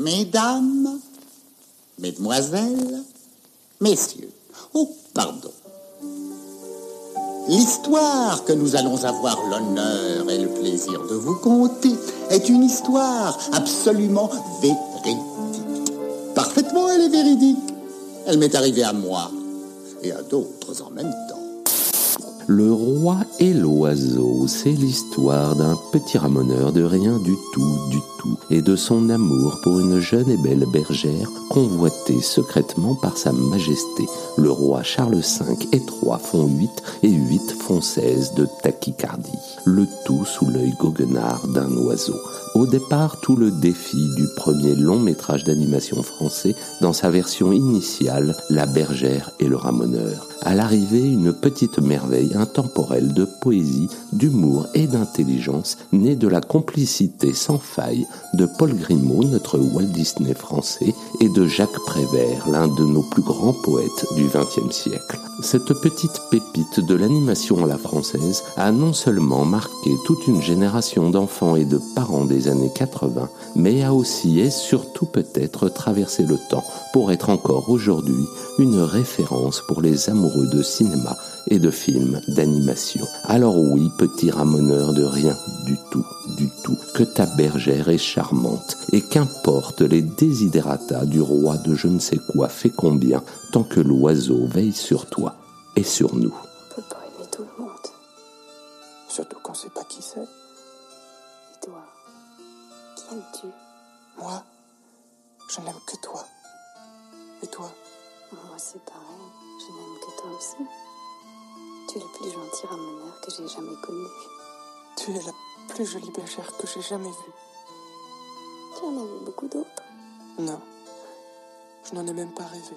Mesdames, Mesdemoiselles, Messieurs, oh, pardon. L'histoire que nous allons avoir l'honneur et le plaisir de vous conter est une histoire absolument véridique. Parfaitement, elle est véridique. Elle m'est arrivée à moi et à d'autres en même temps. Le roi et l'oiseau, c'est l'histoire d'un petit ramoneur de rien du tout, du et de son amour pour une jeune et belle bergère convoitée secrètement par sa majesté. Le roi Charles V et trois font huit et huit font seize de tachycardie. Le tout sous l'œil goguenard d'un oiseau. Au départ, tout le défi du premier long métrage d'animation français dans sa version initiale, La bergère et le ramoneur. À l'arrivée, une petite merveille intemporelle de poésie, d'humour et d'intelligence née de la complicité sans faille de Paul Grimaud, notre Walt Disney français, et de Jacques Prévert, l'un de nos plus grands poètes du XXe siècle. Cette petite pépite de l'animation à la française a non seulement marqué toute une génération d'enfants et de parents des années 80, mais a aussi et surtout peut-être traversé le temps pour être encore aujourd'hui une référence pour les amoureux de cinéma et de films d'animation. Alors oui, petit ramoneur de rien du tout, du tout, que ta bergère est charmante, et qu'importe les désidératas du roi de je ne sais quoi fait combien, tant que l'oiseau veille sur toi et sur nous. On peut pas aimer tout le monde. Surtout qu'on sait pas qui c'est. Et toi, qui aimes-tu? Moi, je n'aime que toi. Et toi? Moi, c'est pareil. Je n'aime que toi aussi. Tu es le plus gentil ramoneur que j'ai jamais connu. Tu es la plus jolie bergère que j'ai jamais vue. Tu en as vu beaucoup d'autres. Non, je n'en ai même pas rêvé.